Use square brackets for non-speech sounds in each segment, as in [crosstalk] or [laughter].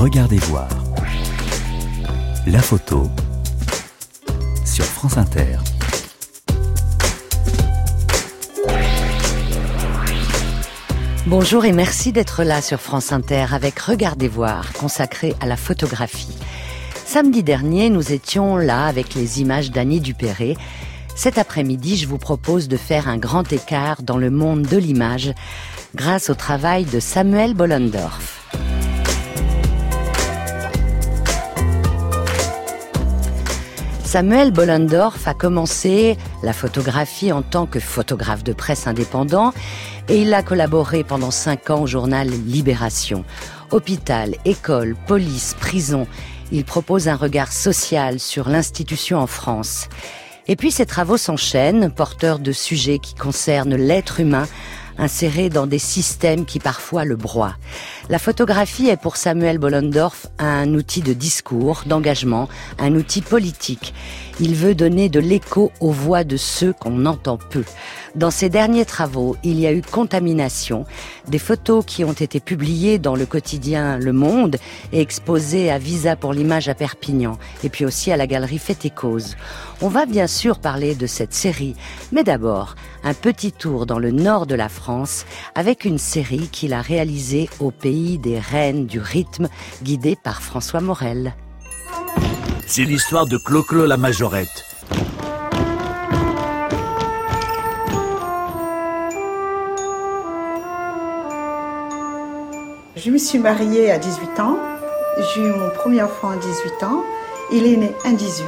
Regardez voir. La photo sur France Inter. Bonjour et merci d'être là sur France Inter avec Regardez voir, consacré à la photographie. Samedi dernier, nous étions là avec les images d'Annie Dupéré. Cet après-midi, je vous propose de faire un grand écart dans le monde de l'image grâce au travail de Samuel Bollendorf. Samuel Bollendorf a commencé la photographie en tant que photographe de presse indépendant et il a collaboré pendant cinq ans au journal Libération. Hôpital, école, police, prison, il propose un regard social sur l'institution en France. Et puis ses travaux s'enchaînent, porteurs de sujets qui concernent l'être humain, inséré dans des systèmes qui parfois le broient. La photographie est pour Samuel Bollendorf un outil de discours, d'engagement, un outil politique. Il veut donner de l'écho aux voix de ceux qu'on entend peu. Dans ses derniers travaux, il y a eu contamination, des photos qui ont été publiées dans le quotidien Le Monde et exposées à Visa pour l'image à Perpignan, et puis aussi à la galerie Fête et Cause. On va bien sûr parler de cette série, mais d'abord, un petit tour dans le nord de la France avec une série qu'il a réalisée au pays des reines du rythme, guidée par François Morel. C'est l'histoire de Clo-Clo la Majorette. Je me suis mariée à 18 ans. J'ai eu mon premier enfant à 18 ans. Il est né en 18.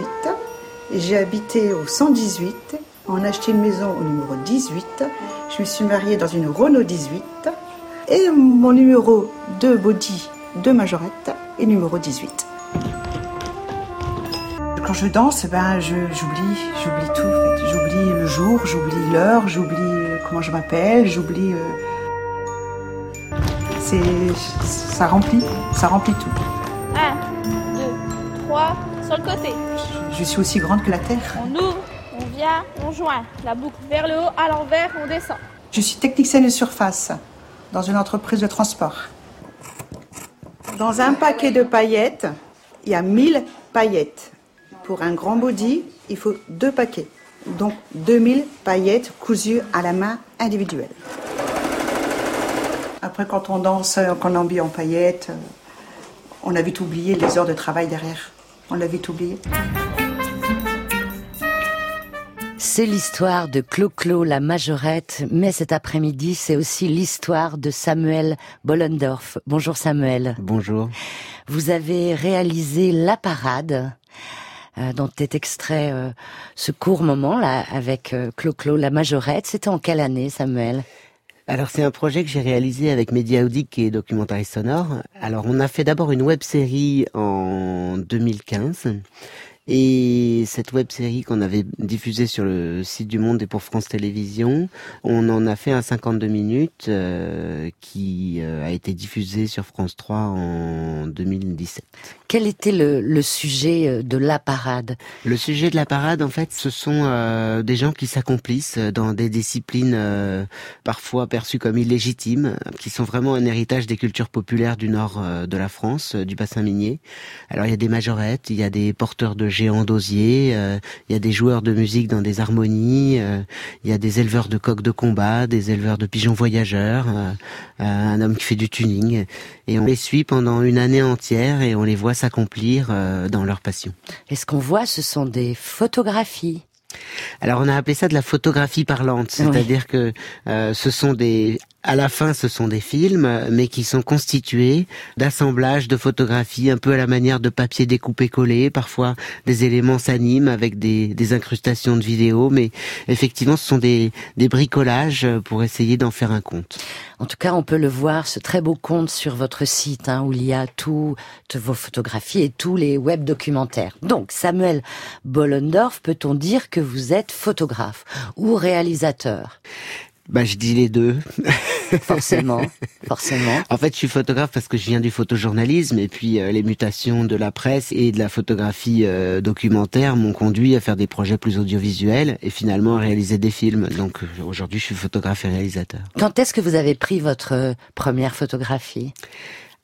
J'ai habité au 118. On a acheté une maison au numéro 18. Je me suis mariée dans une Renault 18. Et mon numéro de body de majorette est numéro 18 quand je danse, ben, j'oublie, j'oublie tout. En fait. J'oublie le jour, j'oublie l'heure, j'oublie euh, comment je m'appelle, j'oublie. Euh... C'est, ça remplit, ça remplit tout. 1, 2, 3, sur le côté. Je, je, suis aussi grande que la terre. On ouvre, on joint. La boucle vers le haut, à l'envers, on descend. Je suis technicienne de surface dans une entreprise de transport. Dans un paquet de paillettes, il y a 1000 paillettes. Pour un grand body, il faut deux paquets. Donc 2000 paillettes cousues à la main individuelle. Après, quand on danse, qu'on habille en paillettes, on a vite oublié les heures de travail derrière. On l'a vite oublié. C'est l'histoire de Clo-Clo la majorette, mais cet après-midi, c'est aussi l'histoire de Samuel Bollendorf. Bonjour Samuel. Bonjour. Vous avez réalisé La Parade, euh, dont est extrait euh, ce court moment là avec euh, Clo-Clo la majorette. C'était en quelle année, Samuel? Alors c'est un projet que j'ai réalisé avec Media qui est documentariste sonore. Alors on a fait d'abord une web série en 2015 et cette web série qu'on avait diffusée sur le site du Monde et pour France Télévisions, on en a fait un 52 minutes euh, qui euh, a été diffusé sur France 3 en 2017. Quel était le, le, sujet euh, de la parade? Le sujet de la parade, en fait, ce sont euh, des gens qui s'accomplissent dans des disciplines euh, parfois perçues comme illégitimes, qui sont vraiment un héritage des cultures populaires du nord de la France, du bassin minier. Alors il y a des majorettes, il y a des porteurs de géants d'osier, euh, il y a des joueurs de musique dans des harmonies, euh, il y a des éleveurs de coqs de combat, des éleveurs de pigeons voyageurs, euh, un homme qui fait du tuning. Et on les suit pendant une année entière et on les voit s'accomplir dans leur passion. Et ce qu'on voit, ce sont des photographies. Alors on a appelé ça de la photographie parlante, c'est-à-dire que euh, ce sont des à la fin, ce sont des films, mais qui sont constitués d'assemblages de photographies, un peu à la manière de papier découpé-collé. Parfois, des éléments s'animent avec des, incrustations de vidéos, mais effectivement, ce sont des, des bricolages pour essayer d'en faire un conte. En tout cas, on peut le voir, ce très beau conte sur votre site, hein, où il y a toutes vos photographies et tous les web documentaires. Donc, Samuel Bollendorf, peut-on dire que vous êtes photographe ou réalisateur? Bah, je dis les deux. [laughs] forcément, forcément. En fait, je suis photographe parce que je viens du photojournalisme et puis euh, les mutations de la presse et de la photographie euh, documentaire m'ont conduit à faire des projets plus audiovisuels et finalement à réaliser des films. Donc euh, aujourd'hui, je suis photographe et réalisateur. Quand est-ce que vous avez pris votre première photographie?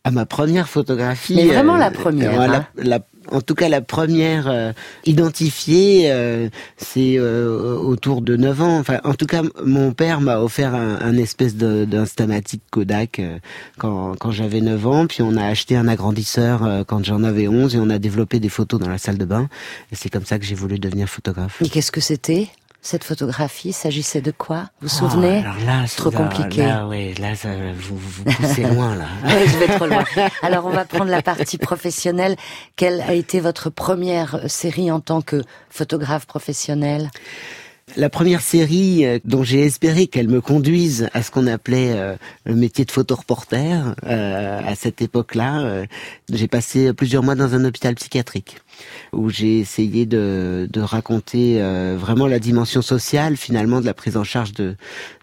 À ma première photographie. Mais vraiment la première. euh, hein. la- en tout cas, la première euh, identifiée, euh, c'est euh, autour de 9 ans. Enfin, en tout cas, mon père m'a offert un, un espèce d'instamatique Kodak euh, quand, quand j'avais 9 ans. Puis on a acheté un agrandisseur euh, quand j'en avais 11 et on a développé des photos dans la salle de bain. Et c'est comme ça que j'ai voulu devenir photographe. Et qu'est-ce que c'était? Cette photographie S'agissait de quoi? Vous vous souvenez? Oh, alors là, c'est- Trop là, compliqué. Là, ouais, là, ça, vous, vous poussez loin, là. [laughs] Ouais, je vais trop loin. Alors on va prendre la partie professionnelle. Quelle a été votre première série en tant que photographe professionnel? La première série euh, dont j'ai espéré qu'elle me conduise à ce qu'on appelait euh, le métier de photoreporter, euh, à cette époque-là, euh, j'ai passé plusieurs mois dans un hôpital psychiatrique où j'ai essayé de, de raconter euh, vraiment la dimension sociale finalement de la prise en charge de,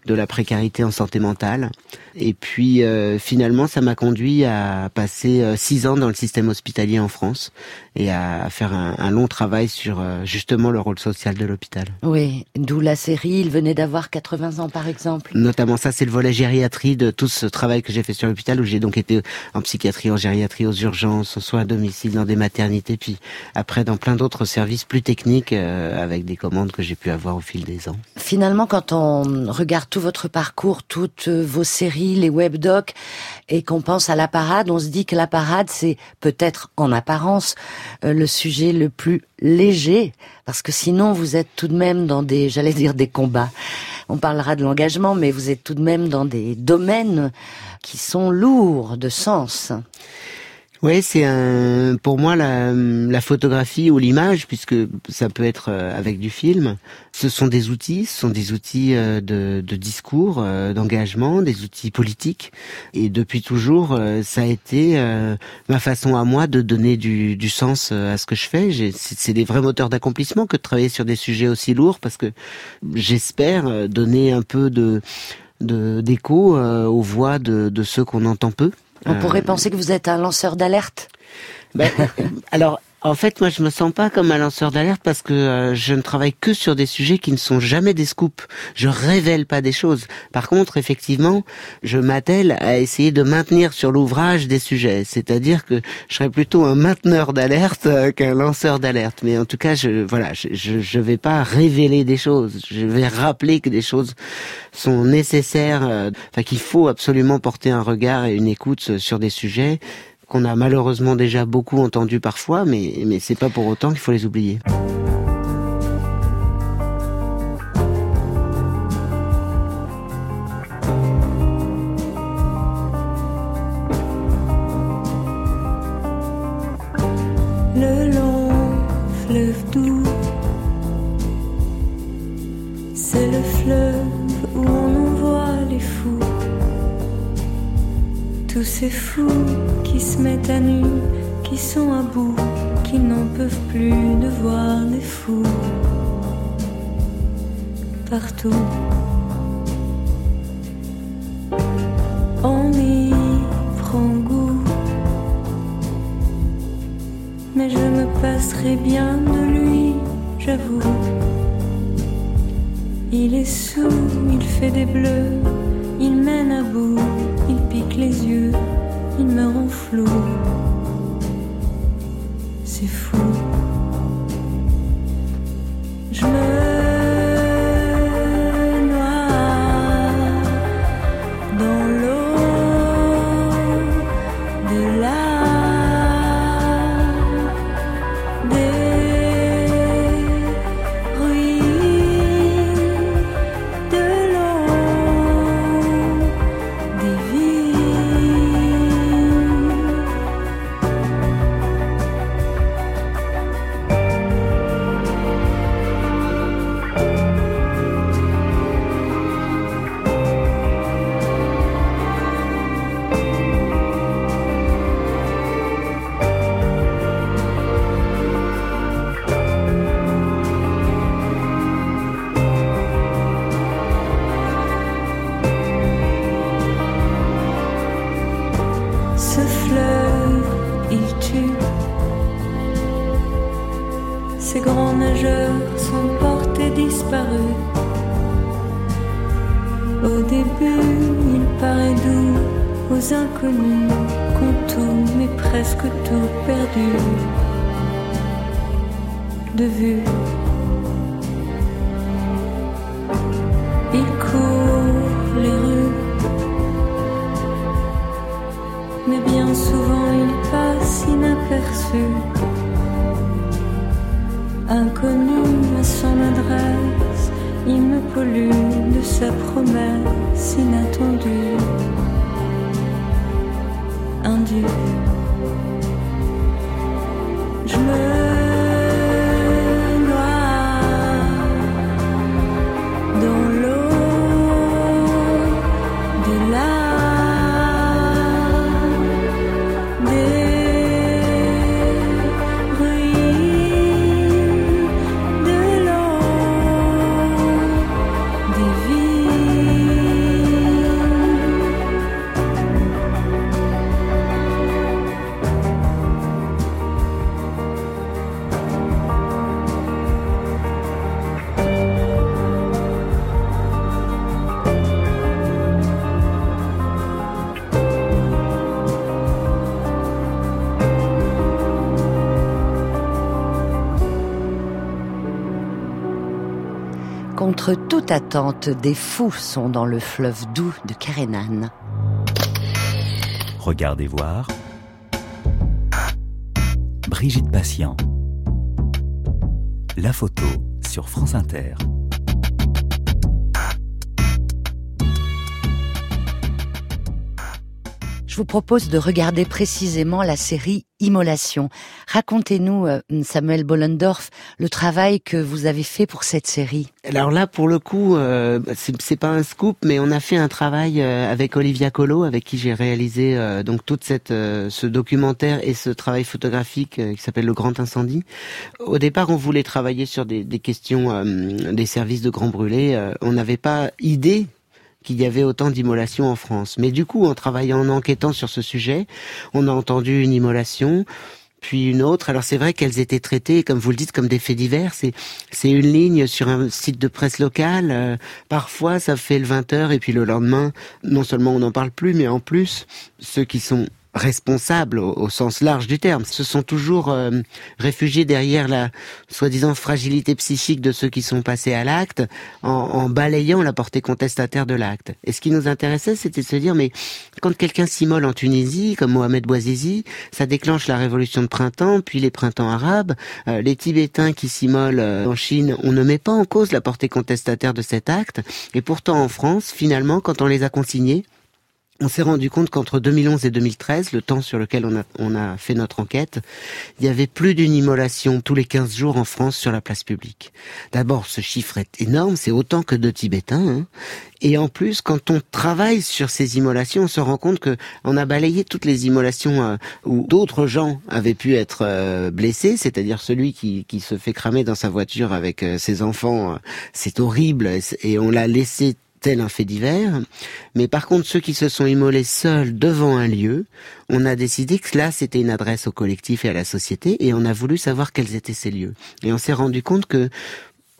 de la précarité en santé mentale. Et puis euh, finalement, ça m'a conduit à passer euh, six ans dans le système hospitalier en France et à, à faire un, un long travail sur euh, justement le rôle social de l'hôpital. Oui, d'où la série. Il venait d'avoir 80 ans par exemple. Notamment ça, c'est le volet gériatrie de tout ce travail que j'ai fait sur l'hôpital, où j'ai donc été en psychiatrie, en gériatrie, aux urgences, aux soins à domicile, dans des maternités, puis après dans plein d'autres services plus techniques, euh, avec des commandes que j'ai pu avoir au fil des ans. Finalement, quand on regarde tout votre parcours, toutes vos séries, les webdocs, et qu'on pense à la parade, on se dit que la parade, c'est peut-être en apparence euh, le sujet le plus léger, parce que sinon vous êtes tout de même dans des, j'allais dire des combats. On parlera de l'engagement, mais vous êtes tout de même dans des domaines qui sont lourds de sens. Oui, c'est un, pour moi la, la photographie ou l'image, puisque ça peut être euh, avec du film. Ce sont des outils, ce sont des outils euh, de, de discours, euh, d'engagement, des outils politiques. Et depuis toujours, ça a été ma façon à moi de donner du, du sens à ce que je fais. C'est des vrais moteurs d'accomplissement que de travailler sur des sujets aussi lourds, parce que j'espère donner un peu de d'écho aux voix de, de ceux qu'on entend peu. On Euh, pourrait penser que vous êtes un lanceur d'alerte. ben, alors, en fait, moi, je me sens pas comme un lanceur d'alerte parce que euh, je ne travaille que sur des sujets qui ne sont jamais des scoops. Je révèle pas des choses. Par contre, effectivement, je m'attelle à essayer de maintenir sur l'ouvrage des sujets. C'est-à-dire que je serais plutôt un mainteneur d'alerte euh, qu'un lanceur d'alerte. Mais en tout cas, je, voilà, je, je, je vais pas révéler des choses. Je vais rappeler que des choses sont nécessaires, euh, enfin qu'il faut absolument porter un regard et une écoute sur des sujets qu'on a malheureusement déjà beaucoup entendu parfois, mais, c'est pas pour autant qu'il faut les oublier. Fous qui se mettent à nu, qui sont à bout, qui n'en peuvent plus de voir des fous partout. On y prend goût mais je me passerai bien de lui, j'avoue. Il est sous, il fait des bleus, il mène à bout, il pique les yeux, il me rend flou. C'est fou. Je me de sa promesse inattendue. Indue. Toute attente, des fous sont dans le fleuve doux de Karenan. Regardez voir. Brigitte Patient. La photo sur France Inter. Je vous propose de regarder précisément la série Immolation. Racontez-nous, euh, Samuel Bollendorf, le travail que vous avez fait pour cette série. Alors là, pour le coup, euh, c'est pas un scoop, mais on a fait un travail euh, avec Olivia Colo, avec qui j'ai réalisé donc toute cette ce documentaire et ce travail photographique qui s'appelle Le Grand Incendie. Au départ, on voulait travailler sur des, des questions des services de grands brûlés. on n'avait pas idée qu'il y avait autant d'immolations en France. Mais du coup, en travaillant, en enquêtant sur ce sujet, on a entendu une immolation, puis une autre. Alors c'est vrai qu'elles étaient traitées, comme vous le dites, comme des faits divers. C'est c'est une ligne sur un site de presse local. Euh, parfois, ça fait le 20 heures et puis le lendemain, non seulement on n'en parle plus, mais en plus, ceux qui sont responsables au, sens large du terme. Se sont toujours euh, réfugiés derrière la soi-disant fragilité psychique de ceux qui sont passés à l'acte en, en, balayant la portée contestataire de l'acte. Et ce qui nous intéressait, c'était de se dire, mais quand quelqu'un s'immole en Tunisie, comme Mohamed Bouazizi, ça déclenche la révolution de printemps, puis les printemps arabes, euh, les Tibétains qui s'immolent euh, en Chine, on ne met pas en cause la portée contestataire de cet acte. Et pourtant en France, finalement, quand on les a consignés, on s'est rendu compte qu'entre 2011 et 2013, le temps sur lequel on a, on a fait notre enquête, il y avait plus d'une immolation tous les 15 jours en France sur la place publique. D'abord, ce chiffre est énorme, c'est autant que de Tibétains. Hein. Et en plus, quand on travaille sur ces immolations, on se rend compte que on a balayé toutes les immolations euh, où d'autres gens avaient pu être euh, blessés, c'est-à-dire celui qui, qui, se fait cramer dans sa voiture avec euh, ses enfants, c'est horrible, et on l'a laissé tel un fait divers. Mais par contre, ceux qui se sont immolés seuls devant un lieu, on a décidé que là, c'était une adresse au collectif et à la société, et on a voulu savoir quels étaient ces lieux. Et on s'est rendu compte que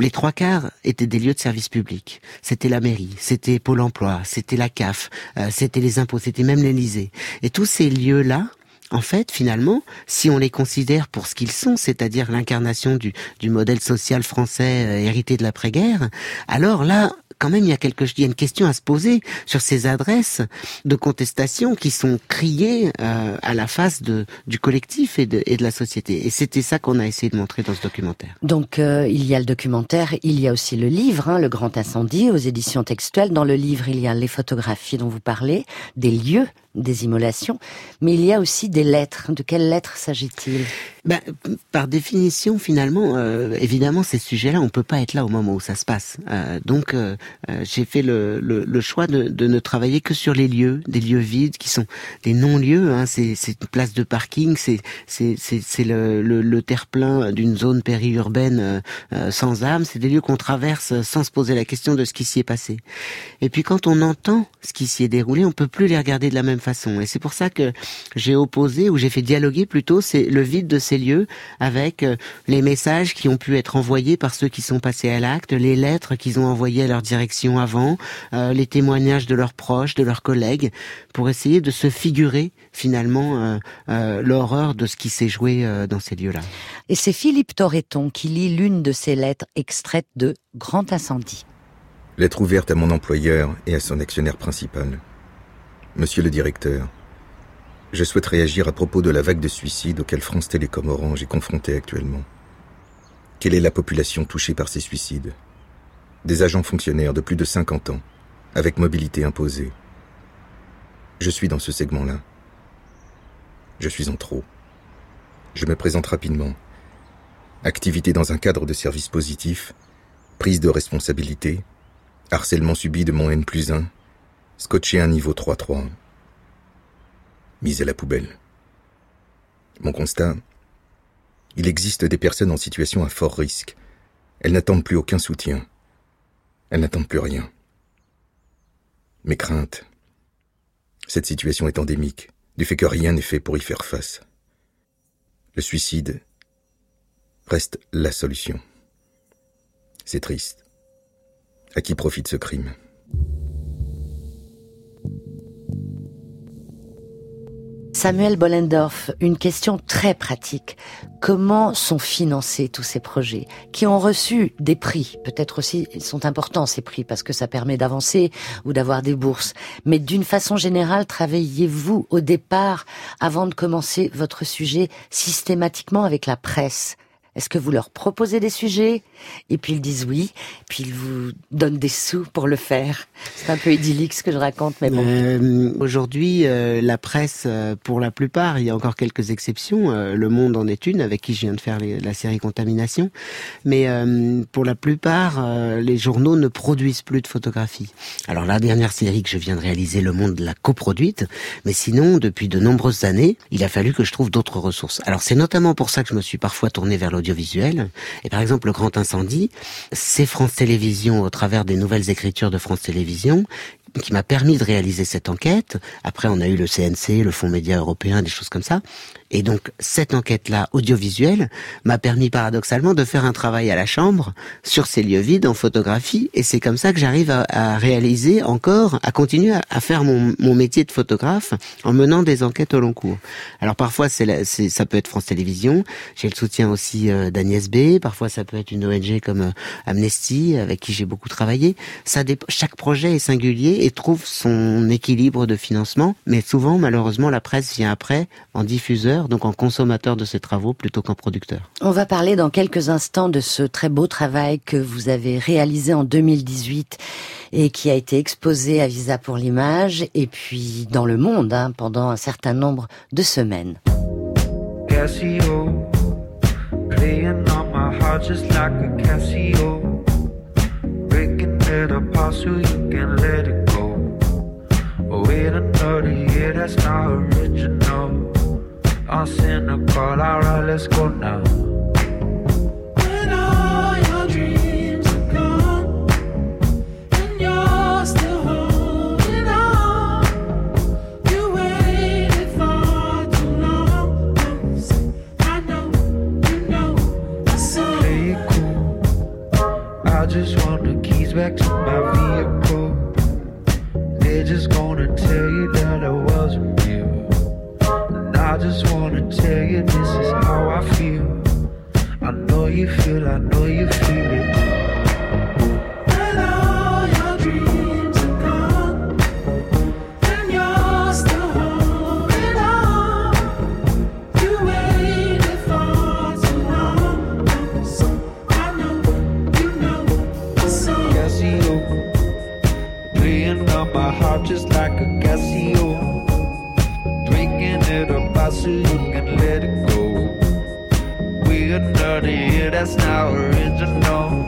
les trois quarts étaient des lieux de service public. C'était la mairie, c'était Pôle emploi, c'était la CAF, euh, c'était les impôts, c'était même l'Élysée. Et tous ces lieux-là, en fait, finalement, si on les considère pour ce qu'ils sont, c'est-à-dire l'incarnation du, du, modèle social français euh, hérité de l'après-guerre, alors là, quand même, il y a quelque, il y a une question à se poser sur ces adresses de contestation qui sont criées euh, à la face du collectif et de, et de la société. Et c'était ça qu'on a essayé de montrer dans ce documentaire. Donc, euh, il y a le documentaire, il y a aussi le livre, hein, Le Grand Incendie, aux éditions textuelles. Dans le livre, il y a les photographies dont vous parlez, des lieux des immolations, mais il y a aussi des lettres. De quelles lettres s'agit-il? Ben, Par définition, finalement, euh, évidemment, ces sujets-là, on peut pas être là au moment où ça se passe. Euh, donc, euh, j'ai fait le, choix de, ne travailler que sur les lieux, des lieux vides qui sont des non-lieux. Hein, c'est une place de parking, c'est le, le terre-plein d'une zone périurbaine sans âme. C'est des lieux qu'on traverse sans se poser la question de ce qui s'y est passé. Et puis, quand on entend ce qui s'y est déroulé, on peut plus les regarder de la même façon. Et c'est pour ça que j'ai opposé ou j'ai fait dialoguer plutôt c'est le vide de ces lieux avec euh, les messages qui ont pu être envoyés par ceux qui sont passés à l'acte, les lettres qu'ils ont envoyées à leur direction avant, euh, les témoignages de leurs proches, de leurs collègues, pour essayer de se figurer finalement euh, l'horreur de ce qui s'est joué dans ces lieux-là. Et c'est Philippe Torreton qui lit l'une de ces lettres extraites de Grand Incendie. Lettre ouverte à mon employeur et à son actionnaire principal. Monsieur le directeur, je souhaite réagir à propos de la vague de suicides auquel France Télécom Orange est confrontée actuellement. Quelle est la population touchée par ces suicides? Des agents fonctionnaires de plus de 50 ans, avec mobilité imposée. Je suis dans ce segment-là. Je suis en trop. Je me présente rapidement. Activité dans un cadre de service positif, prise de responsabilité, harcèlement subi de mon N plus 1, scotché un niveau 3-3, mise à la poubelle. Mon constat, il existe des personnes en situation à fort risque. Elles n'attendent plus aucun soutien. Elles n'attendent plus rien. Mes craintes. Cette situation est endémique, du fait que rien n'est fait pour y faire face. Le suicide reste la solution. C'est triste. À qui profite ce crime? Samuel Bollendorf, une question très pratique. Comment sont financés tous ces projets qui ont reçu des prix? Peut-être aussi, ils sont importants ces prix parce que ça permet d'avancer ou d'avoir des bourses. Mais d'une façon générale, travaillez-vous au départ, avant de commencer votre sujet, systématiquement avec la presse? Est-ce que vous leur proposez des sujets? Et puis ils disent oui, puis ils vous donnent des sous pour le faire C'est un peu idyllique ce que je raconte, mais bon. Euh, Aujourd'hui, euh, la presse, euh, pour la plupart, il y a encore quelques exceptions. Euh, le Monde en est une, avec qui je viens de faire la série Contamination. Mais pour la plupart, les journaux ne produisent plus de photographies. Alors la dernière série que je viens de réaliser, Le Monde l'a coproduite. Mais sinon, depuis de nombreuses années, il a fallu que je trouve d'autres ressources. Alors c'est notamment pour ça que je me suis parfois tourné vers Et par exemple, le Grand Incendie, c'est France Télévisions, au travers des nouvelles écritures de France Télévisions, qui m'a permis de réaliser cette enquête. Après, on a eu le CNC, le Fonds Média Européen, des choses comme ça. Et donc, cette enquête-là, audiovisuelle, m'a permis paradoxalement de faire un travail à la chambre sur ces lieux vides en photographie. Et c'est comme ça que j'arrive à, réaliser encore, à continuer à, faire mon, mon, métier de photographe en menant des enquêtes au long cours. Alors parfois, c'est ça peut être France Télévisions. J'ai le soutien aussi euh, d'Agnès B. Parfois, ça peut être une ONG comme euh, Amnesty, avec qui j'ai beaucoup travaillé. Ça chaque projet est singulier et trouve son équilibre de financement. Mais souvent, malheureusement, la presse vient après en diffuseur, donc en consommateur de ces travaux plutôt qu'en producteur. On va parler dans quelques instants de ce très beau travail que vous avez réalisé en 2018 et qui a été exposé à Visa pour l'image et puis dans le monde hein, pendant un certain nombre de semaines. Casio, playing on my heart just like a Casio, breaking it apart so you can let it Wait another year, that's not original. I'm cynical, alright, let's go now. When all your dreams are gone and you're still holding on, you waited far too long. I know, you know, it cool. I just want the keys back to my I just wanna tell you this is how I feel. I know you feel, I know you feel it. That's not original.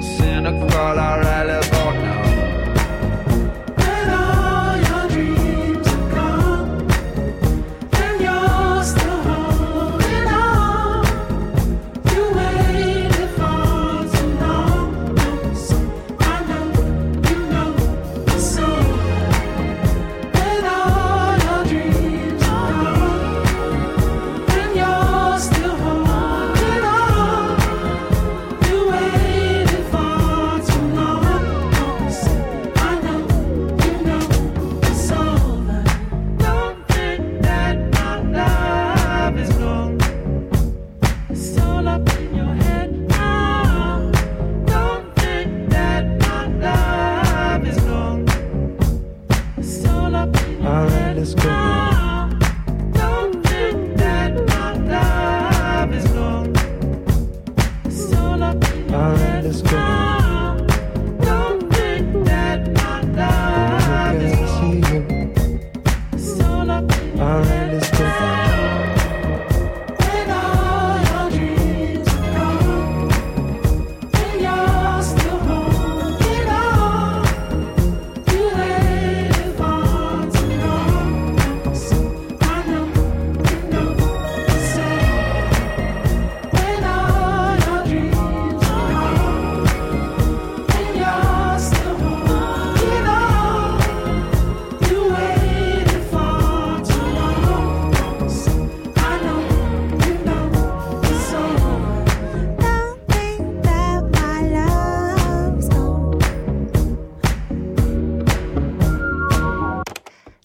Cynical, alright,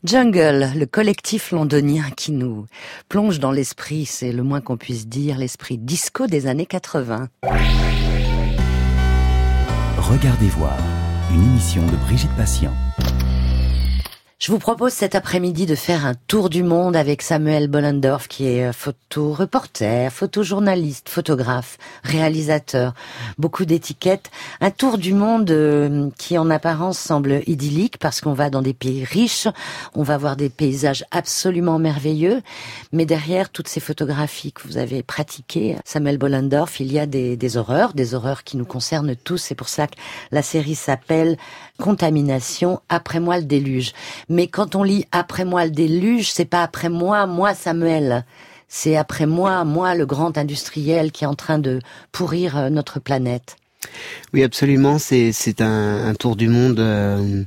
Jungle, le collectif londonien qui nous plonge dans l'esprit, c'est le moins qu'on puisse dire, l'esprit disco des années 80. Regardez voir, une émission de Brigitte Patient. Je vous propose cet après-midi de faire un tour du monde avec Samuel Bollendorf, qui est euh, photo-reporter, photojournaliste, photographe, réalisateur, beaucoup d'étiquettes. Un tour du monde euh, qui en apparence semble idyllique parce qu'on va dans des pays riches, on va voir des paysages absolument merveilleux, mais derrière toutes ces photographies que vous avez pratiquées, Samuel Bollendorf, il y a des, des horreurs, des horreurs qui nous concernent tous. C'est pour ça que la série s'appelle Contamination, après moi le déluge. Mais quand on lit après moi le déluge, c'est pas après moi, moi Samuel. C'est après moi, moi le grand industriel qui est en train de pourrir euh, notre planète. Oui, absolument. C'est c'est un, un tour du monde. euh,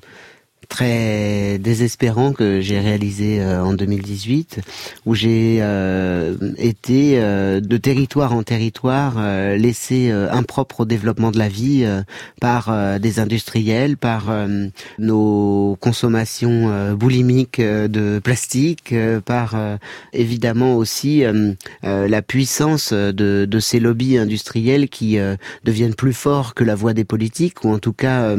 très désespérant que j'ai réalisé euh, en 2018 où j'ai euh, été euh, de territoire en territoire laissé impropre au développement de la vie par des industriels par nos consommations boulimiques de plastique par évidemment aussi la puissance de, de ces lobbies industriels qui deviennent plus forts que la voix des politiques ou en tout cas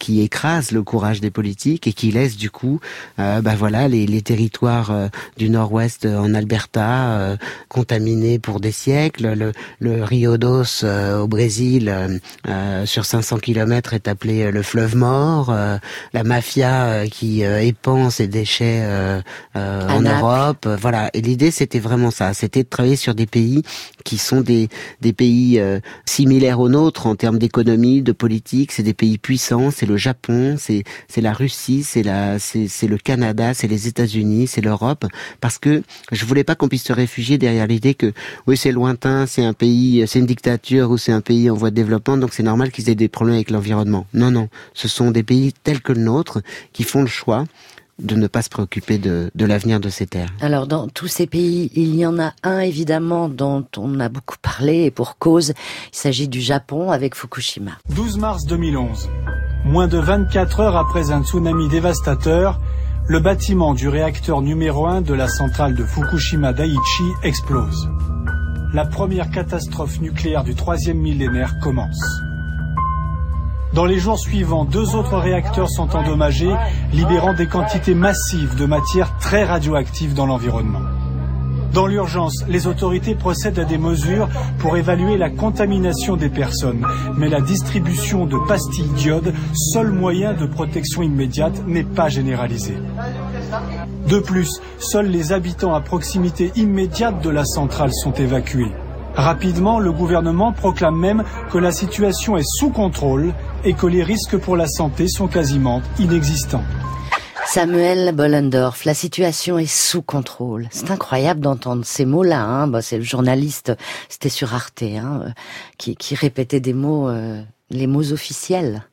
qui écrasent le courage des politiques et qui laissent du coup euh, bah voilà les, les territoires euh, du nord-ouest euh, en Alberta euh, contaminés pour des siècles. Le, le Rio dos euh, au Brésil sur 500 km est appelé le fleuve mort. Euh, la mafia euh, qui euh, épand ses déchets euh, euh, en. Europe. Voilà. Et l'idée c'était vraiment ça. C'était de travailler sur des pays qui sont des des pays euh, similaires aux nôtres en termes d'économie de politique. C'est des pays puissants. C'est le Japon. C'est c'est la Russie c'est la c'est c'est le Canada c'est les États-Unis c'est l'Europe parce que je voulais pas qu'on puisse se réfugier derrière l'idée que oui c'est lointain c'est un pays c'est une dictature ou c'est un pays en voie de développement donc c'est normal qu'ils aient des problèmes avec l'environnement non non ce sont des pays tels que le nôtre qui font le choix de ne pas se préoccuper de, de l'avenir de ces terres. Alors dans tous ces pays, il y en a un évidemment dont on a beaucoup parlé et pour cause, il s'agit du Japon avec Fukushima. 12 mars 2011. Moins de 24 heures après un tsunami dévastateur, le bâtiment du réacteur numéro 1 de la centrale de Fukushima Daiichi explose. La première catastrophe nucléaire du troisième millénaire commence. Dans les jours suivants, deux autres réacteurs sont endommagés, libérant des quantités massives de matière très radioactive dans l'environnement. Dans l'urgence, les autorités procèdent à des mesures pour évaluer la contamination des personnes, mais la distribution de pastilles d'iode, seul moyen de protection immédiate, n'est pas généralisée. De plus, seuls les habitants à proximité immédiate de la centrale sont évacués. Rapidement, le gouvernement proclame même que la situation est sous contrôle et que les risques pour la santé sont quasiment inexistants. Samuel Bollendorf, la situation est sous contrôle. C'est incroyable d'entendre ces mots-là. Hein. Bah, c'est le journaliste, c'était sur Arte, hein, euh, qui, qui répétait des mots, euh, les mots officiels.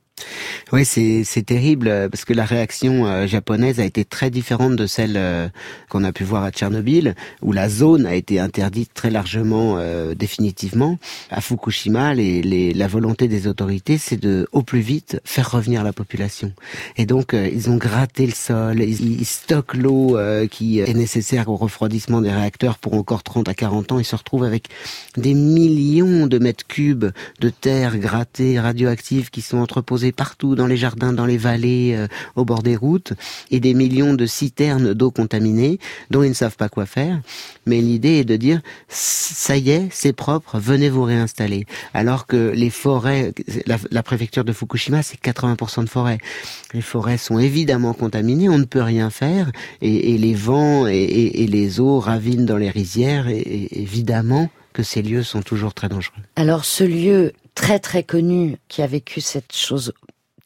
Oui, c'est terrible euh, parce que la réaction euh, japonaise a été très différente de celle euh, qu'on a pu voir à Tchernobyl, où la zone a été interdite très largement, euh, définitivement. À Fukushima, les, les, la volonté des autorités, c'est de au plus vite faire revenir la population. Et donc, euh, ils ont gratté le sol, ils, ils stockent l'eau euh, qui est nécessaire au refroidissement des réacteurs pour encore 30 à 40 ans. Ils se retrouvent avec des millions de mètres cubes de terre grattée, radioactive, qui sont entreposés partout dans les jardins, dans les vallées, euh, au bord des routes, et des millions de citernes d'eau contaminée dont ils ne savent pas quoi faire. Mais l'idée est de dire, ça y est, c'est propre, venez vous réinstaller. Alors que les forêts, la, préfecture de Fukushima, c'est 80% de forêts. Les forêts sont évidemment contaminées, on ne peut rien faire, et, les vents et, et, les eaux ravinent dans les rizières, et évidemment que ces lieux sont toujours très dangereux. Alors ce lieu très très connu qui a vécu cette chose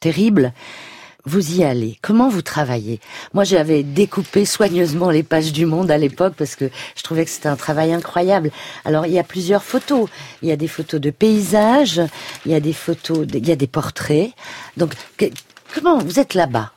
terrible, vous y allez. Comment vous travaillez? Moi, j'avais découpé soigneusement les pages du Monde à l'époque parce que je trouvais que c'était un travail incroyable. Alors, il y a plusieurs photos. Il y a des photos de paysages, il y a des photos, de- il y a des portraits. Donc, que- comment vous êtes là-bas?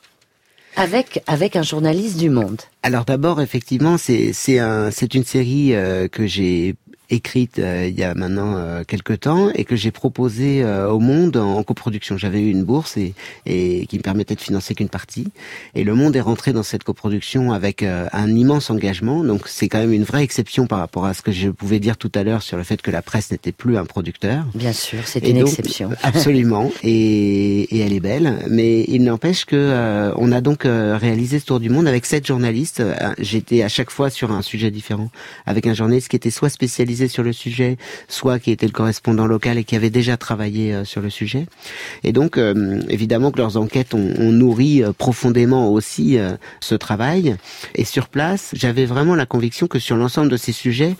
Avec avec un journaliste du Monde Alors d'abord, effectivement, c'est c'est un c'est une série euh, que j'ai écrite euh, il y a maintenant euh, quelques temps et que j'ai proposé euh, au Monde en, coproduction. J'avais eu une bourse et, et qui me permettait de financer qu'une partie. Et le Monde est rentré dans cette coproduction avec un immense engagement. Donc c'est quand même une vraie exception par rapport à ce que je pouvais dire tout à l'heure sur le fait que la presse n'était plus un producteur. Bien sûr, c'est une exception. Absolument. [laughs] et, et, elle est belle. Mais il n'empêche que on a donc réalisé ce tour du monde avec sept journalistes. J'étais à chaque fois sur un sujet différent avec un journaliste qui était soit spécialisé sur le sujet, soit qui était le correspondant local et qui avait déjà travaillé euh, sur le sujet. Et donc, euh, évidemment que leurs enquêtes ont, nourri euh, profondément aussi ce travail. Et sur place, j'avais vraiment la conviction que sur l'ensemble de ces sujets,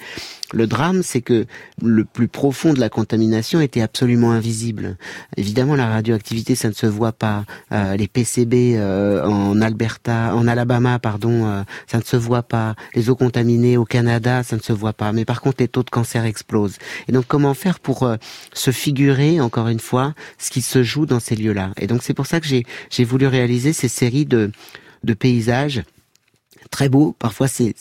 le drame, c'est que le plus profond de la contamination était absolument invisible. Évidemment, la radioactivité, ça ne se voit pas. Euh, les PCB euh, en Alberta, en Alabama, pardon, euh, ça ne se voit pas. Les eaux contaminées au Canada, ça ne se voit pas. Mais par contre, les taux de cancer explosent. Et donc, comment faire pour se figurer, encore une fois, ce qui se joue dans ces lieux-là? Et donc, c'est pour ça que j'ai voulu réaliser ces séries de de paysages très beau. Parfois, c'est,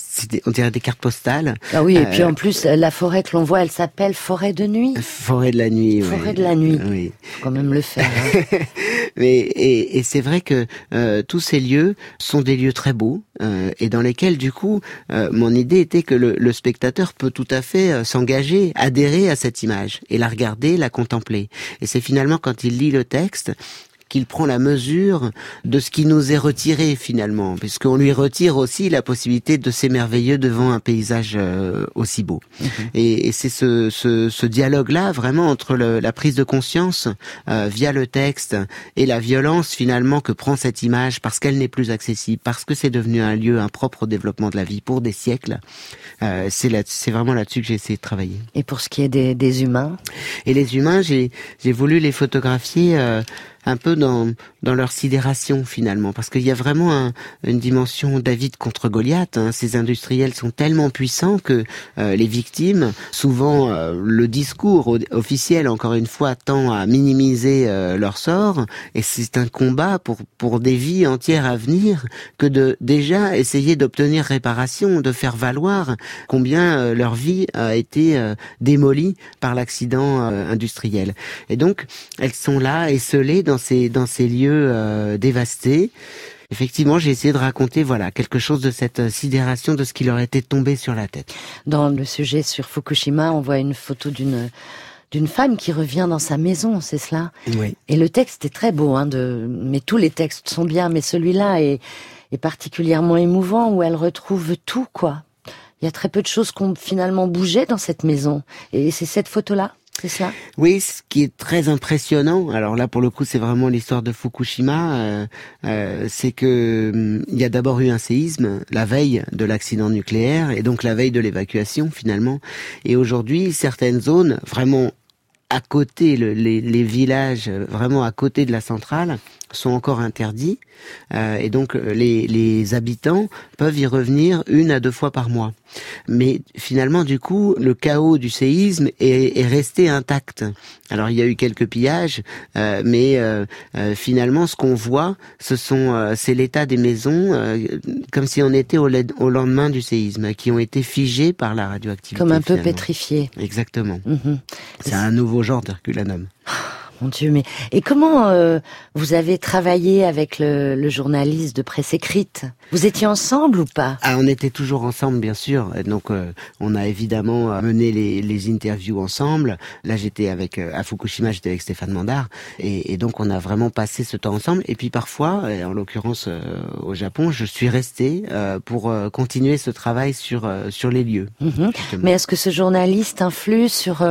on dirait des cartes postales. Ah oui, et puis euh, en plus, la forêt que l'on voit, elle s'appelle forêt de nuit. Forêt de la nuit. Forêt de la nuit. Oui. Faut quand même le faire. Hein. [laughs] Mais et, et c'est vrai que euh, tous ces lieux sont des lieux très beaux euh, et dans lesquels, du coup, euh, mon idée était que le, le, spectateur peut tout à fait euh, s'engager, adhérer à cette image et la regarder, la contempler. Et c'est finalement quand il lit le texte qu'il prend la mesure de ce qui nous est retiré finalement, puisqu'on lui retire aussi la possibilité de s'émerveiller devant un paysage euh, aussi beau. Mhm. Et, c'est ce, ce, ce dialogue-là vraiment entre le, la prise de conscience euh, via le texte et la violence finalement que prend cette image parce qu'elle n'est plus accessible, parce que c'est devenu un lieu impropre au développement de la vie pour des siècles. Euh, c'est vraiment là-dessus que j'ai essayé de travailler. Et pour ce qui est des, des humains? Et les humains, j'ai voulu les photographier euh, un peu dans, dans leur sidération finalement, parce qu'il y a vraiment un, une dimension David contre Goliath. Hein. Ces industriels sont tellement puissants que euh, les victimes, souvent euh, le discours officiel, encore une fois, tend à minimiser euh, leur sort, et c'est un combat pour, pour des vies entières à venir que de déjà essayer d'obtenir réparation, de faire valoir combien leur vie a été démolie par l'accident industriel. Et donc, elles sont là, esselées dans ces, dans ces lieux euh, dévastés. Effectivement, j'ai essayé de raconter voilà quelque chose de cette euh, sidération de ce qui leur était tombé sur la tête. Dans le sujet sur Fukushima, on voit une photo d'une d'une femme qui revient dans sa maison, c'est cela? Oui. Et le texte est très beau, hein, de, mais tous les textes sont bien, mais celui-là est, est particulièrement émouvant où elle retrouve tout, quoi. Il y a très peu de choses qui ont finalement bougé dans cette maison. Et c'est cette photo-là? Oui, ce qui est très impressionnant, alors là pour le coup c'est vraiment l'histoire de Fukushima, euh, euh, c'est que hum, il y a d'abord eu un séisme la veille de l'accident nucléaire et donc la veille de l'évacuation finalement. Et aujourd'hui certaines zones vraiment à côté, les, les, villages vraiment à côté de la centrale sont encore interdits euh, et donc les, les habitants peuvent y revenir une à deux fois par mois. Mais finalement, du coup, le chaos du séisme est, est resté intact. Alors, il y a eu quelques pillages, euh, mais euh, euh finalement, ce qu'on voit, ce sont, euh, c'est l'état des maisons, euh, comme si on était au, au, lendemain du séisme, qui ont été figées par la radioactivité. Comme un peu pétrifiées. Exactement. Mhm. C'est un nouveau genre d'Herculanum. Mon Dieu, mais et comment euh, vous avez travaillé avec le, le, journaliste de presse écrite? Vous étiez ensemble ou pas? Ah, on était toujours ensemble, bien sûr. Donc, euh, on a évidemment euh, mené les, les interviews ensemble. Là, j'étais avec à Fukushima, j'étais avec Stéphane Mandar, et, et, donc on a vraiment passé ce temps ensemble. Et puis parfois, en l'occurrence au Japon, je suis resté pour continuer ce travail sur sur les lieux. Mhm. Mais est-ce que ce journaliste influe sur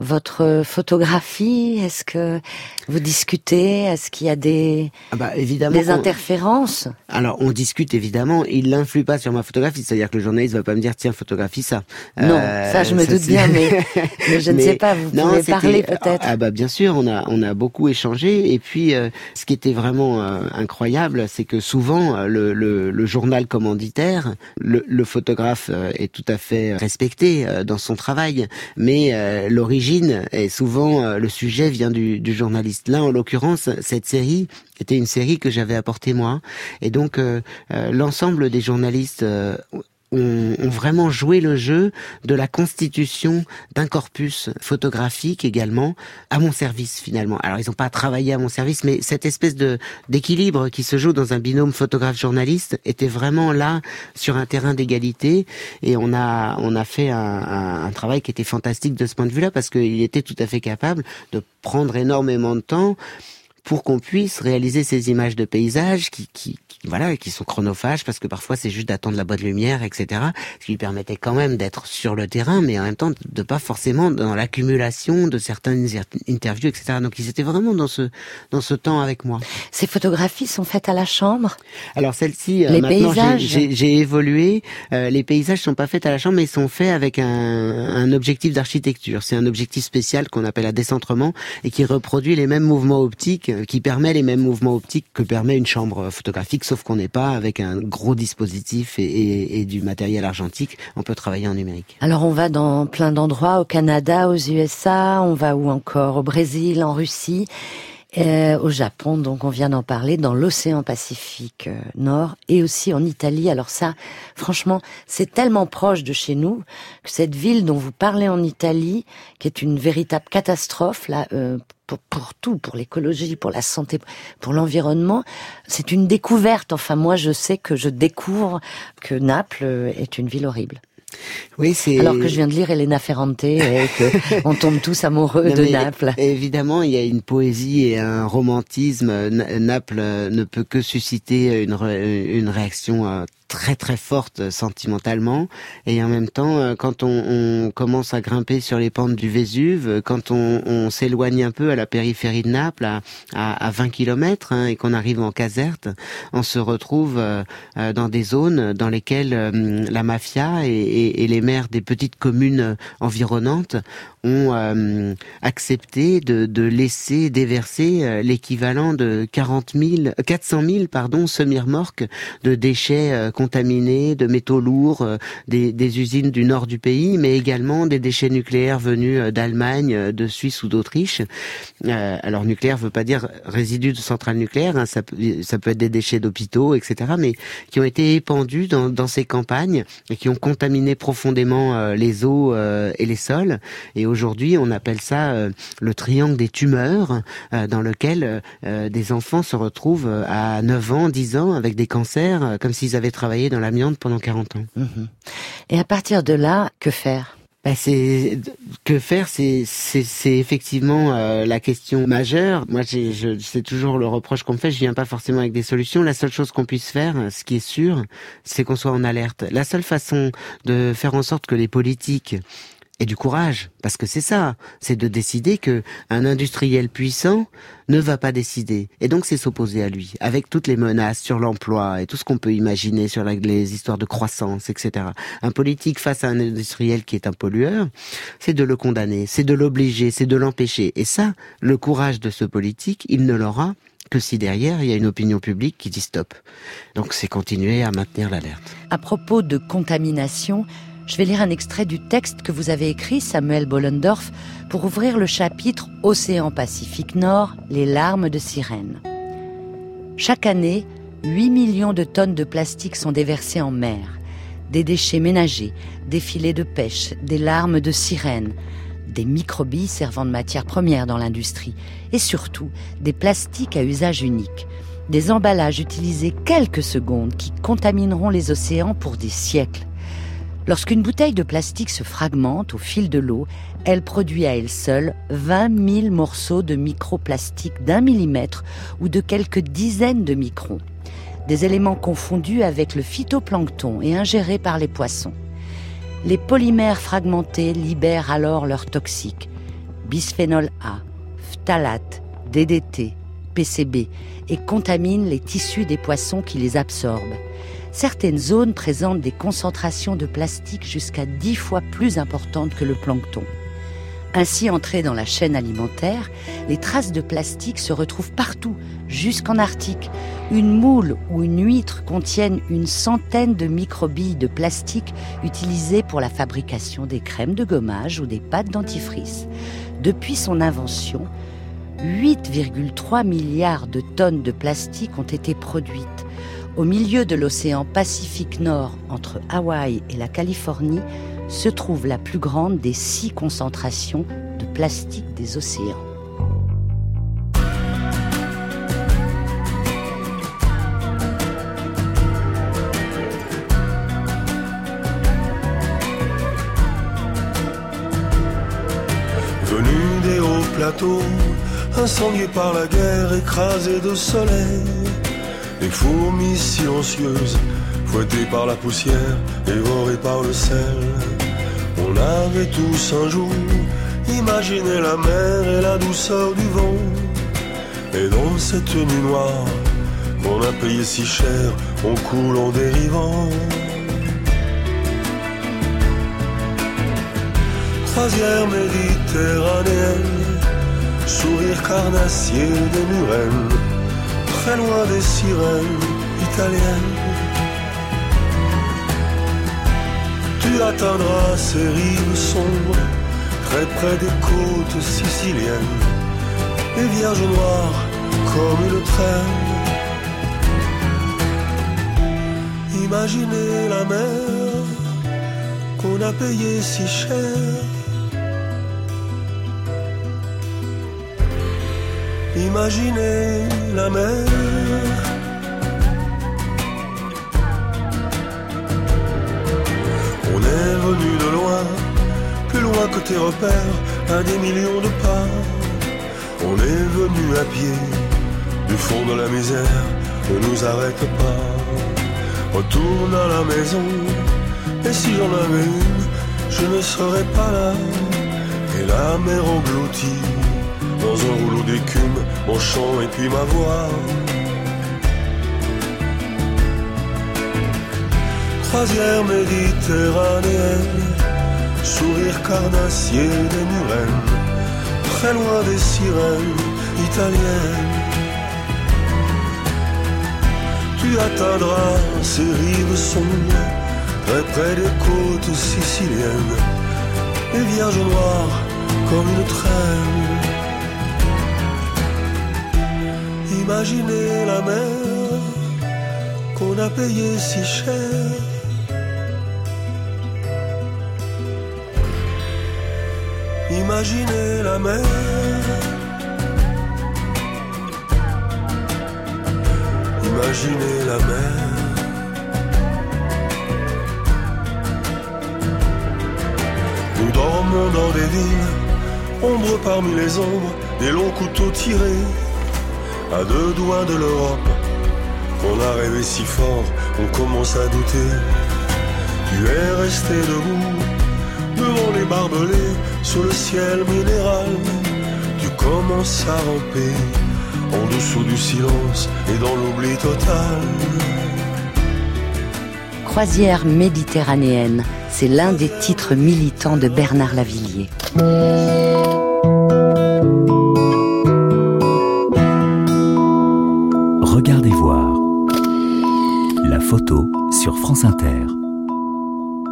votre photographie Est-ce que vous discutez Est-ce qu'il y a des, ah bah, évidemment, des interférences? Alors, on discute évidemment. Il n'influe pas sur ma photographie. C'est-à-dire que le journaliste va pas me dire tiens photographie ça. Non, euh, ça je me doute bien, mais, [laughs] mais je ne sais pas. Vous pouvez parler peut-être. Ah bah bien sûr, on a on a beaucoup échangé. Et puis, euh, ce qui était vraiment euh, incroyable, c'est que souvent le, le, le, journal commanditaire, le, le photographe est tout à fait respecté dans son travail, mais l'origine et souvent euh, le sujet vient du, du journaliste. Là, en l'occurrence, cette série était une série que j'avais apportée moi, et donc euh, euh, l'ensemble des journalistes ont, vraiment joué le jeu de la constitution d'un corpus photographique également à mon service finalement. Alors ils n'ont pas travaillé à mon service, mais cette espèce de d'équilibre qui se joue dans un binôme photographe-journaliste était vraiment là sur un terrain d'égalité et on a on a fait un, un, travail qui était fantastique de ce point de vue-là parce qu'il était tout à fait capable de prendre énormément de temps pour qu'on puisse réaliser ces images de paysages qui, qui, voilà, qui sont chronophages parce que parfois c'est juste d'attendre la bonne lumière, etc. Ce qui lui permettait quand même d'être sur le terrain, mais en même temps de pas forcément dans l'accumulation de certaines interviews, etc. Donc ils étaient vraiment dans ce dans ce temps avec moi. Ces photographies sont faites à la chambre? Alors celle-ci, euh, maintenant j'ai évolué. Euh, les paysages sont pas faits à la chambre, mais ils sont faits avec un, un objectif d'architecture. C'est un objectif spécial qu'on appelle un décentrement et qui reproduit les mêmes mouvements optiques, qui permet les mêmes mouvements optiques que permet une chambre photographique sauf qu'on n'est pas avec un gros dispositif et, du matériel argentique. On peut travailler en numérique. Alors on va dans plein d'endroits, au Canada, aux USA, on va où encore? Au Brésil, en Russie? Euh, au Japon, donc on vient d'en parler, dans l'océan Pacifique euh, Nord et aussi en Italie. Alors ça, franchement, c'est tellement proche de chez nous que cette ville dont vous parlez en Italie, qui est une véritable catastrophe là euh, pour, pour, tout, pour l'écologie, pour la santé, pour l'environnement, c'est une découverte. Enfin, moi, je sais que je découvre que Naples est une ville horrible. Oui, c'est. Alors que je viens de lire Elena Ferrante et que [laughs] on tombe tous amoureux de Naples. Évidemment, il y a une poésie et un romantisme. Naples ne peut que susciter une, une réaction euh, très très forte sentimentalement. Et en même temps euh, quand on, on, commence à grimper sur les pentes du Vésuve quand on, on s'éloigne un peu à la périphérie de Naples à, à, 20 km hein, et qu'on arrive en Caserte on se retrouve euh, euh, dans des zones dans lesquelles la mafia et, et, et, les maires des petites communes environnantes ont accepté de, de, laisser déverser l'équivalent de 40 000 400 000 pardon semi-remorques de déchets contaminés, de métaux lourds, euh, des, des, usines du nord du pays, mais également des déchets nucléaires venus euh, d'Allemagne, euh, de Suisse ou d'Autriche. Alors nucléaire veut pas dire résidus de centrales nucléaires, hein, ça, ça peut être des déchets d'hôpitaux, etc., mais qui ont été épandus dans, dans, ces campagnes et qui ont contaminé profondément les eaux et les sols. Et aujourd'hui, on appelle ça le triangle des tumeurs, dans lequel des enfants se retrouvent à 9 ans, 10 ans avec des cancers, comme s'ils avaient travaillé travaillé dans l'amiante pendant 40 ans. Mhm. Et à partir de là, que faire? Bah, c'est que faire, c'est c'est effectivement euh, la question majeure. Moi, c'est toujours le reproche qu'on me fait. Je viens pas forcément avec des solutions. La seule chose qu'on puisse faire, ce qui est sûr, c'est qu'on soit en alerte. La seule façon de faire en sorte que les politiques et du courage, parce que c'est ça, c'est de décider que un industriel puissant ne va pas décider, et donc c'est s'opposer à lui, avec toutes les menaces sur l'emploi et tout ce qu'on peut imaginer sur les histoires de croissance, etc. Un politique face à un industriel qui est un pollueur, c'est de le condamner, c'est de l'obliger, c'est de l'empêcher, et ça, le courage de ce politique, il ne l'aura que si derrière il y a une opinion publique qui dit stop. Donc c'est continuer à maintenir l'alerte. À propos de contamination, je vais lire un extrait du texte que vous avez écrit, Samuel Bollendorf, pour ouvrir le chapitre Océan Pacifique Nord, les larmes de sirène. Chaque année, 8 millions de tonnes de plastique sont déversées en mer. Des déchets ménagers, des filets de pêche, des larmes de sirène, des microbilles servant de matière première dans l'industrie, et surtout des plastiques à usage unique. Des emballages utilisés quelques secondes qui contamineront les océans pour des siècles. Lorsqu'une bouteille de plastique se fragmente au fil de l'eau, elle produit à elle seule 20 000 morceaux de microplastique d'un millimètre ou de quelques dizaines de microns. Des éléments confondus avec le phytoplancton et ingérés par les poissons. Les polymères fragmentés libèrent alors leurs toxiques bisphénol A, phtalate, DDT, PCB et contaminent les tissus des poissons qui les absorbent certaines zones présentent des concentrations de plastique jusqu'à 10 fois plus importantes que le plancton. Ainsi entrées dans la chaîne alimentaire, les traces de plastique se retrouvent partout, jusqu'en Arctique. Une moule ou une huître contiennent une centaine de microbilles de plastique utilisées pour la fabrication des crèmes de gommage ou des pâtes dentifrice. Depuis son invention, 8,3 milliards de tonnes de plastique ont été produites Au milieu de l'océan Pacifique Nord, entre Hawaï et la Californie, se trouve la plus grande des six concentrations de plastique des océans. Venu des hauts plateaux, incendiés par la guerre, écrasés de soleil, les fourmis silencieuses, fouettées par la poussière, dévorées par le sel. On avait tous un jour imaginé la mer et la douceur du vent. Et dans cette nuit noire qu'on a payé si cher, on coule en dérivant. Croisière méditerranéenne, sourire carnassier des murennes, très loin des sirènes italiennes. Tu atteindras ces rives sombres, très près des côtes siciliennes, les vierges noires comme une traîne. Imaginez la mer qu'on a payée si cher. Imaginez la mer. On est venu de loin, plus loin que tes repères, à des millions de pas. On est venu à pied, du fond de la misère, ne nous arrête pas. Retourne à la maison, et si j'en avais une, je ne serais pas là. Et la mer engloutie, dans un rouleau d'écume, mon chant et puis ma voix. Croisière méditerranéenne, sourire carnassier des murennes, très loin des sirènes italiennes. Tu atteindras ces rives sombres, très près des côtes siciliennes, les vierges noires comme une traîne. Imaginez la mer qu'on a payée si cher. Imaginez la mer. Imaginez la mer. Nous dormons dans des villes, ombre parmi les ombres, des longs couteaux tirés, à deux doigts de l'Europe. On a rêvé si fort, on commence à douter. Tu es resté debout, devant les barbelés, sous le ciel minéral. Tu commences à ramper, en dessous du silence et dans l'oubli total. Croisière méditerranéenne, c'est l'un des titres militants de Bernard Lavillier. Photo sur France Inter.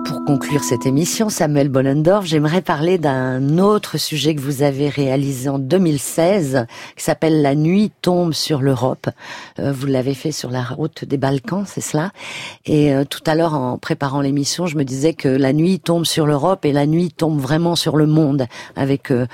Pour conclure cette émission, Samuel Bollendorf, j'aimerais parler d'un autre sujet que vous avez réalisé en 2016, qui s'appelle La nuit tombe sur l'Europe. Euh, vous l'avez fait sur la route des Balkans, c'est cela Et euh, tout à l'heure, en préparant l'émission, je me disais que la nuit tombe sur l'Europe et la nuit tombe vraiment sur le monde, avec euh,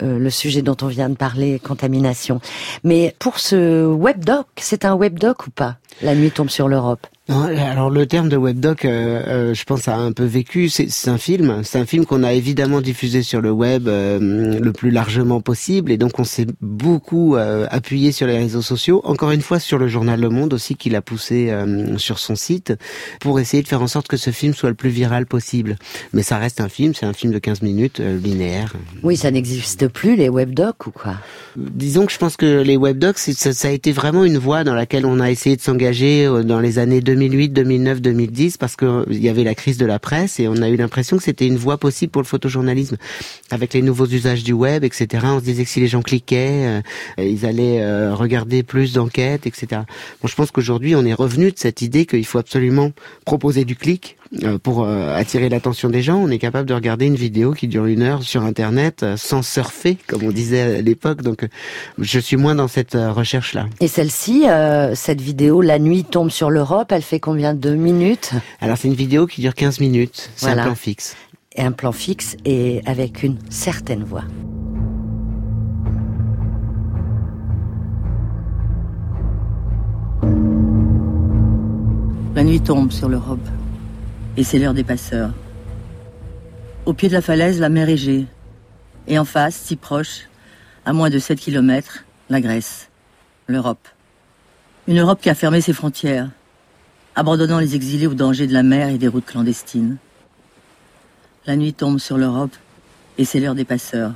le sujet dont on vient de parler, contamination. Mais pour ce webdoc, c'est un webdoc ou pas La nuit tombe sur l'Europe? Alors le terme de webdoc, euh, euh, je pense, a un peu vécu. C'est un film, c'est un film qu'on a évidemment diffusé sur le web euh, le plus largement possible, et donc on s'est beaucoup appuyé sur les réseaux sociaux. Encore une fois, sur le journal Le Monde aussi, qu'il a poussé sur son site pour essayer de faire en sorte que ce film soit le plus viral possible. Mais ça reste un film, c'est un film de 15 minutes linéaire. Oui, ça n'existe plus les webdocs ou quoi? Disons que je pense que les webdocs, ça, ça a été vraiment une voie dans laquelle on a essayé de s'engager dans les années 2000 2008, 2009, 2010 parce qu'il y avait la crise de la presse et on a eu l'impression que c'était une voie possible pour le photojournalisme avec les nouveaux usages du web, etc. On se disait que si les gens cliquaient, euh, ils allaient euh, regarder plus d'enquêtes, etc. Bon, je pense qu'aujourd'hui on est revenu de cette idée qu'il faut absolument proposer du clic euh, pour euh, attirer l'attention des gens, on est capable de regarder une vidéo qui dure une heure sur Internet euh, sans surfer, comme on disait à l'époque. Donc, je suis moins dans cette recherche-là. Et celle-ci, cette vidéo, La nuit tombe sur l'Europe, elle fait combien de minutes? Alors, c'est une vidéo qui dure 15 minutes. C'est un plan fixe. Et un plan fixe et avec une certaine voix. La nuit tombe sur l'Europe et c'est l'heure des passeurs. Au pied de la falaise, la mer Égée. Et en face, si proche, à moins de 7 kilomètres, la Grèce, l'Europe. Une Europe qui a fermé ses frontières, abandonnant les exilés au danger de la mer et des routes clandestines. La nuit tombe sur l'Europe et c'est l'heure des passeurs.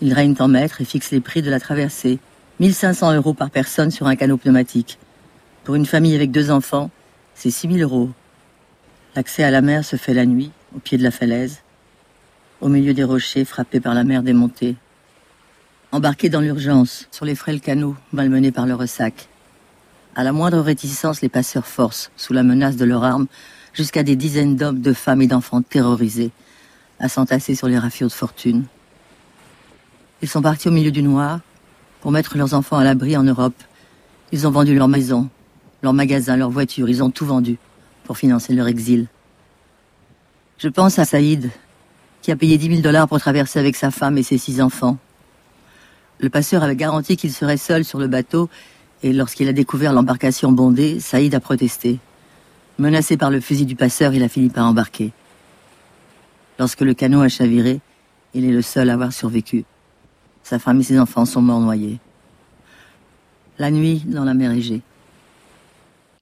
Ils règnent en maître et fixent les prix de la traversée. 1500 euros par personne sur un canot pneumatique. Pour une famille avec deux enfants, c'est 6000 euros. L'accès à la mer se fait la nuit, au pied de la falaise, au milieu des rochers frappés par la mer démontée. Embarqués dans l'urgence, sur les frêles canaux, malmenés par le ressac. À la moindre réticence, les passeurs forcent, sous la menace de leurs armes, jusqu'à des dizaines d'hommes, de femmes et d'enfants terrorisés, à s'entasser sur les raffiaux de fortune. Ils sont partis au milieu du noir pour mettre leurs enfants à l'abri en Europe. Ils ont vendu leurs maisons, leurs magasins, leurs voitures, ils ont tout vendu pour financer leur exil. Je pense à Saïd, qui a payé 10 000 dollars pour traverser avec sa femme et ses six enfants. Le passeur avait garanti qu'il serait seul sur le bateau, et lorsqu'il a découvert l'embarcation bondée, Saïd a protesté. Menacé par le fusil du passeur, il a fini par embarquer. Lorsque le canot a chaviré, il est le seul à avoir survécu. Sa femme et ses enfants sont morts noyés. La nuit dans la mer Égée.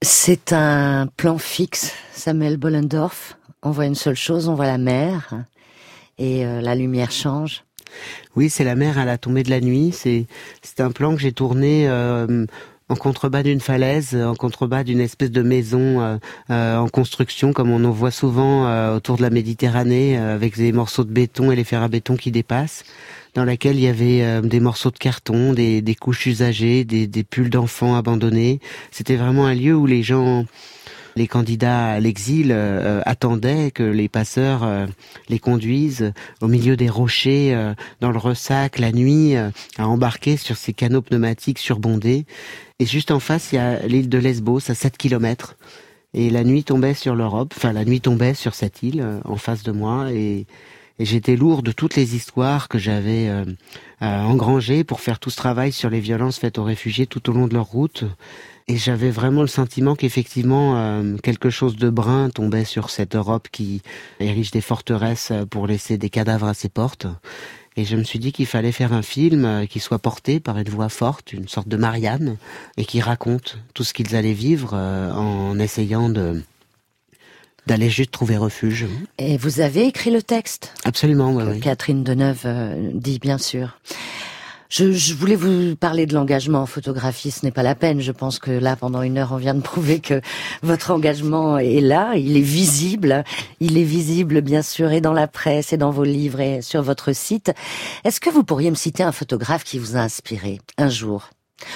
C'est un plan fixe, Samuel Bollendorf. On voit une seule chose, on voit la mer et euh, la lumière change. Oui, c'est la mer à la tombée de la nuit. C'est un plan que j'ai tourné euh, en contrebas d'une falaise, en contrebas d'une espèce de maison euh, en construction, comme on en voit souvent autour de la Méditerranée, avec des morceaux de béton et les fers à béton qui dépassent, dans laquelle il y avait des morceaux de carton, des, couches usagées, des, pulls d'enfants abandonnés. C'était vraiment un lieu où les gens les candidats à l'exil euh, attendaient que les passeurs euh, les conduisent au milieu des rochers, euh, dans le ressac, la nuit, à embarquer sur ces canaux pneumatiques surbondés. Et juste en face, il y a l'île de Lesbos, à 7 kilomètres. Et la nuit tombait sur l'Europe, enfin la nuit tombait sur cette île en face de moi et, et j'étais lourd de toutes les histoires que j'avais euh, engrangées pour faire tout ce travail sur les violences faites aux réfugiés tout au long de leur route. Et j'avais vraiment le sentiment qu'effectivement euh, quelque chose de brun tombait sur cette Europe qui érige des forteresses pour laisser des cadavres à ses portes. Et je me suis dit qu'il fallait faire un film euh, qui soit porté par une voix forte, une sorte de Marianne, et qui raconte tout ce qu'ils allaient vivre euh, en essayant de d'aller juste trouver refuge. Et vous avez écrit le texte Absolument, oui. oui. Catherine Deneuve dit bien sûr. Je, je, voulais vous parler de l'engagement en photographie. Ce n'est pas la peine. Je pense que là, pendant une heure, on vient de prouver que votre engagement est là. Il est visible. Il est visible, bien sûr, et dans la presse, et dans vos livres, et sur votre site. Est-ce que vous pourriez me citer un photographe qui vous a inspiré un jour?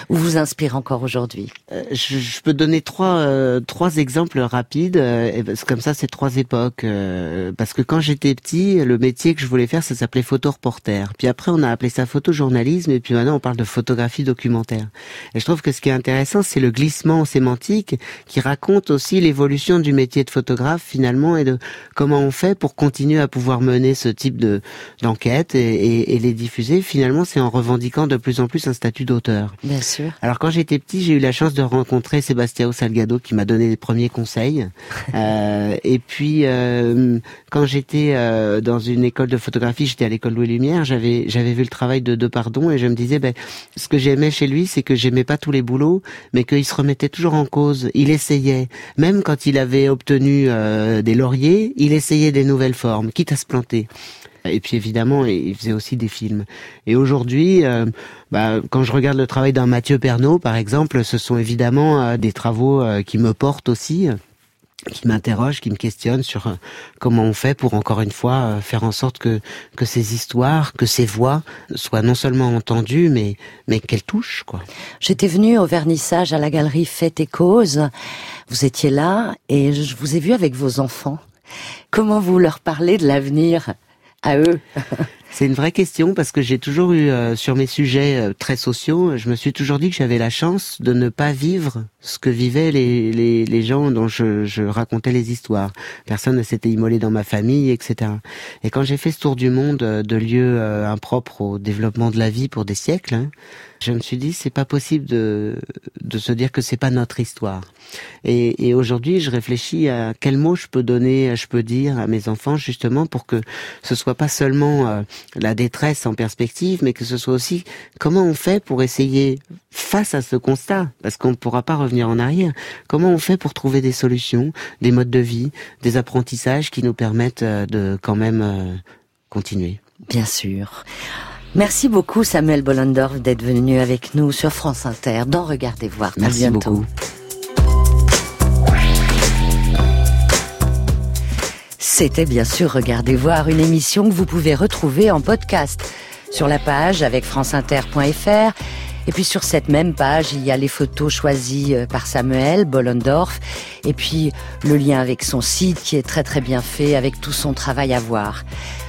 Ou vous inspire encore aujourd'hui? Euh, je, je, peux donner trois euh, trois exemples rapides. Euh, comme ça, c'est trois époques. Euh, parce que quand j'étais petit, le métier que je voulais faire, ça s'appelait photo-reporter. Puis après, on a appelé ça photojournalisme, et puis maintenant, on parle de photographie documentaire. Et je trouve que ce qui est intéressant, c'est le glissement sémantique qui raconte aussi l'évolution du métier de photographe finalement et de comment on fait pour continuer à pouvoir mener ce type de d'enquête et, et, et les diffuser. Finalement, c'est en revendiquant de plus en plus un statut d'auteur. Bien sûr. Alors quand j'étais petit, j'ai eu la chance de rencontrer Sebastião Salgado qui m'a donné les premiers conseils. [laughs] euh, et puis euh, quand j'étais euh, dans une école de photographie, j'étais à l'école Louis Lumière, j'avais j'avais vu le travail de Depardon et je me disais ben ce que j'aimais chez lui, c'est que j'aimais pas tous les boulots, mais qu'il se remettait toujours en cause. Il essayait, même quand il avait obtenu euh, des lauriers, il essayait des nouvelles formes, quitte à se planter. Et puis évidemment, il faisait aussi des films. Et aujourd'hui, euh, bah, quand je regarde le travail d'un Mathieu Pernaud, par exemple, ce sont évidemment euh, des travaux euh, qui me portent aussi. qui m'interroge, qui me questionne sur comment on fait pour encore une fois faire en sorte que que ces histoires, que ces voix soient non seulement entendues, mais mais qu'elles touchent quoi. J'étais venue au vernissage à la galerie Fête et Cause. Vous étiez là et je vous ai vu avec vos enfants. Comment vous leur parlez de l'avenir? À eux [laughs] C'est une vraie question parce que j'ai toujours eu euh, sur mes sujets euh, très sociaux, je me suis toujours dit que j'avais la chance de ne pas vivre ce que vivaient les, les, les gens dont je, je, racontais les histoires. Personne ne s'était immolé dans ma famille, etc. Et quand j'ai fait ce tour du monde euh, de lieux impropres au développement de la vie pour des siècles, hein, je me suis dit c'est pas possible de, de se dire que c'est pas notre histoire. Et, et aujourd'hui, je réfléchis à quel mot je peux donner, je peux dire à mes enfants justement pour que ce soit pas seulement euh, la détresse en perspective, mais que ce soit aussi comment on fait pour essayer face à ce constat, parce qu'on ne pourra pas revenir en arrière. Comment on fait pour trouver des solutions, des modes de vie, des apprentissages qui nous permettent euh, de quand même euh, continuer. Bien sûr. Merci beaucoup Samuel Bollendorf d'être venu avec nous sur France Inter dans Regardez voir. Merci beaucoup. C'était bien sûr Regardez voir une émission que vous pouvez retrouver en podcast sur la page avec franceinter.fr et puis sur cette même page, il y a les photos choisies euh, par Samuel Bollendorf et puis le lien avec son site qui est très très bien fait avec tout son travail à voir.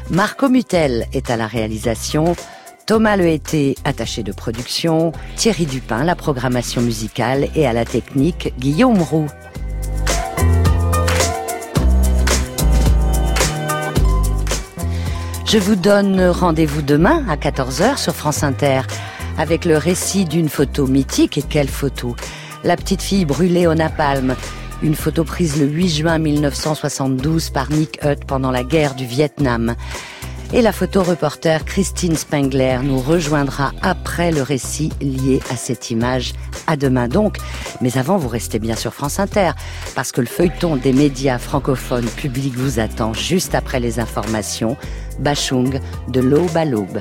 Marco Mutel est à la réalisation. Thomas Lehété, attaché de production, Thierry Dupin, la programmation musicale et à la technique, Guillaume Roux. Je vous donne rendez-vous demain à 14h sur France Inter avec le récit d'une photo mythique. Et quelle photo? La petite fille brûlée au napalm. Une photo prise le 8 juin 1972 par Nick Hutt pendant la guerre du Vietnam. Et la photoreporter Christine Spengler nous rejoindra après le récit lié à cette image. À demain donc. Mais avant, vous restez bien sur France Inter, parce que le feuilleton des médias francophones publics vous attend juste après les informations. Bachung de l'aube à l'aube.